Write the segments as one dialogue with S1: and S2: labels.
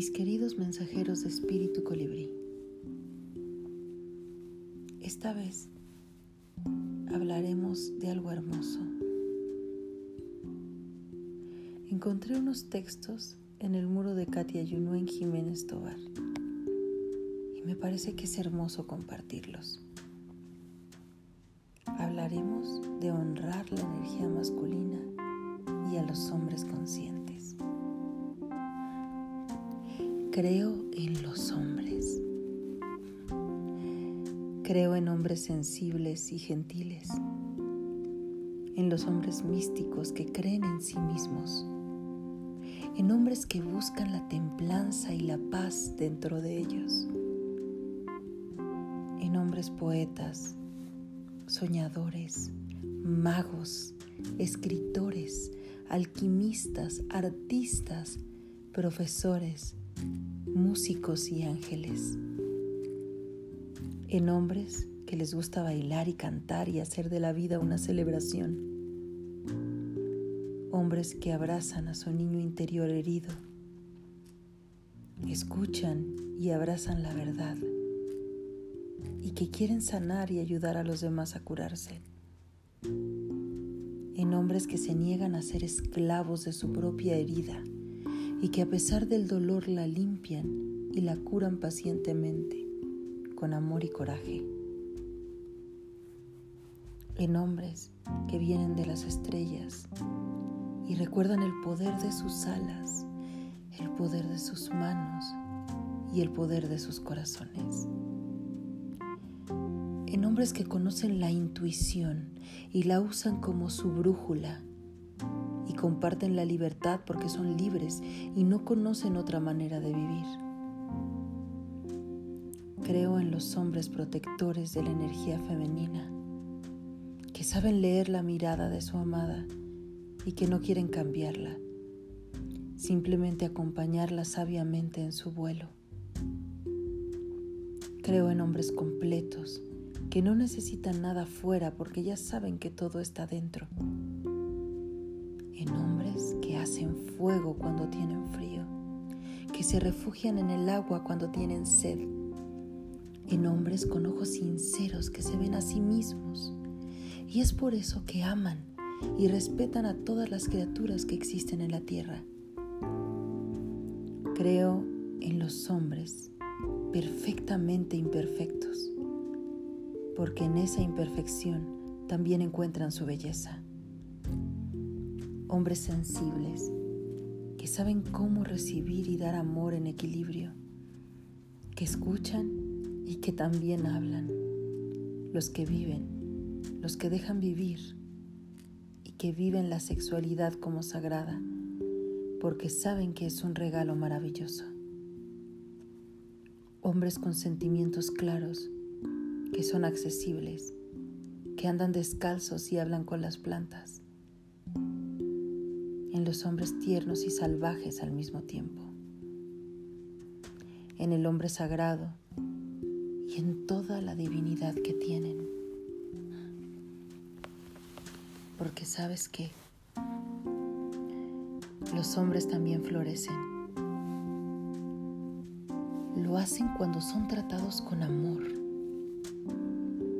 S1: Mis queridos mensajeros de espíritu colibrí, esta vez hablaremos de algo hermoso. Encontré unos textos en el muro de Katia Yunuen Jiménez Tobar y me parece que es hermoso compartirlos. Hablaremos de honrar la energía masculina y a los hombres conscientes. Creo en los hombres. Creo en hombres sensibles y gentiles, en los hombres místicos que creen en sí mismos, en hombres que buscan la templanza y la paz dentro de ellos, en hombres poetas, soñadores, magos, escritores, alquimistas, artistas, profesores, músicos y ángeles en hombres que les gusta bailar y cantar y hacer de la vida una celebración. Hombres que abrazan a su niño interior herido, escuchan y abrazan la verdad y que quieren sanar y ayudar a los demás a curarse. En hombres que se niegan a ser esclavos de su propia herida y que a pesar del dolor la limpian y la curan pacientemente con amor y coraje. En hombres que vienen de las estrellas y recuerdan el poder de sus alas, el poder de sus manos y el poder de sus corazones. En hombres que conocen la intuición y la usan como su brújula comparten la libertad porque son libres y no conocen otra manera de vivir Creo en los hombres protectores de la energía femenina, que saben leer la mirada de su amada y que no quieren cambiarla, simplemente acompañarla sabiamente en su vuelo. Creo en hombres completos, que no necesitan nada fuera porque ya saben que todo está dentro. En hombres que hacen fuego cuando tienen frío, que se refugian en el agua cuando tienen sed en hombres con ojos sinceros que se ven a sí mismos. Y es por eso que aman y respetan a todas las criaturas que existen en la tierra. Creo en los hombres perfectamente imperfectos, porque en esa imperfección también encuentran su belleza. Hombres sensibles que saben cómo recibir y dar amor en equilibrio, que escuchan y que también hablan, los que viven, los que dejan vivir y que viven la sexualidad como sagrada, porque saben que es un regalo maravilloso. Hombres con sentimientos claros, que son accesibles, que andan descalzos y hablan con las plantas. En los hombres tiernos y salvajes al mismo tiempo. En el hombre sagrado y en toda la divinidad que tienen. Porque sabes que los hombres también florecen. Lo hacen cuando son tratados con amor,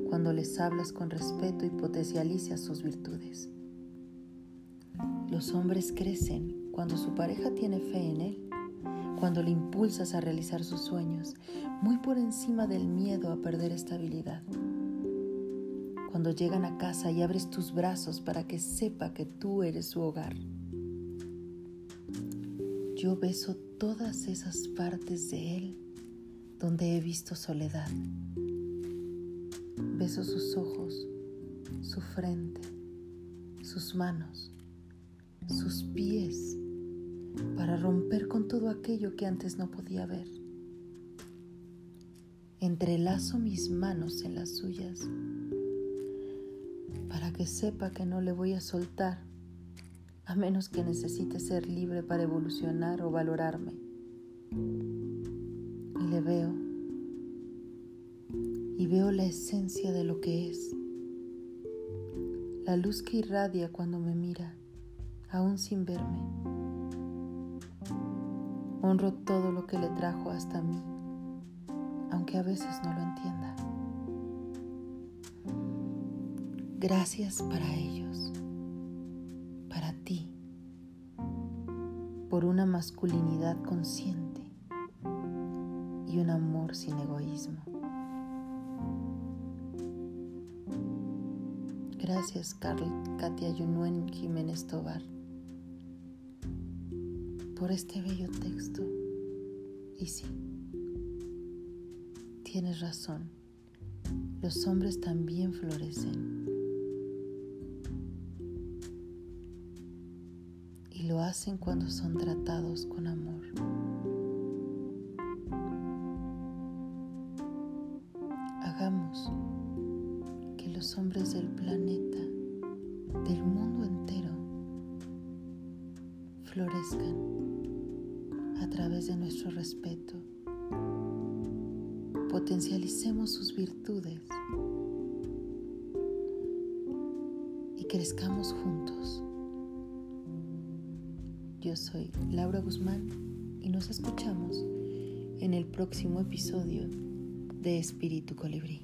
S1: cuando les hablas con respeto y potencializas sus virtudes. Los hombres crecen cuando su pareja tiene fe en él cuando le impulsas a realizar sus sueños, muy por encima del miedo a perder estabilidad. Cuando llegan a casa y abres tus brazos para que sepa que tú eres su hogar. Yo beso todas esas partes de él donde he visto soledad. Beso sus ojos, su frente, sus manos, sus pies para romper con todo aquello que antes no podía ver. Entrelazo mis manos en las suyas para que sepa que no le voy a soltar a menos que necesite ser libre para evolucionar o valorarme. Y le veo y veo la esencia de lo que es, la luz que irradia cuando aún sin verme Honro todo lo que le trajo hasta mí, aunque a veces no lo entienda. Gracias para ellos, para ti, por una masculinidad consciente y un amor sin egoísmo. Gracias, Carl Katia Yunuen Jiménez Tobar, por este bello texto. Y sí, tienes razón, los hombres también florecen. Y lo hacen cuando son tratados con amor. Hagamos que los hombres del planeta, del mundo entero, florezcan de nuestro respeto. Potencialicemos sus virtudes y crezcamos juntos. Yo soy Laura Guzmán y nos escuchamos en el próximo episodio de Espíritu Colibrí.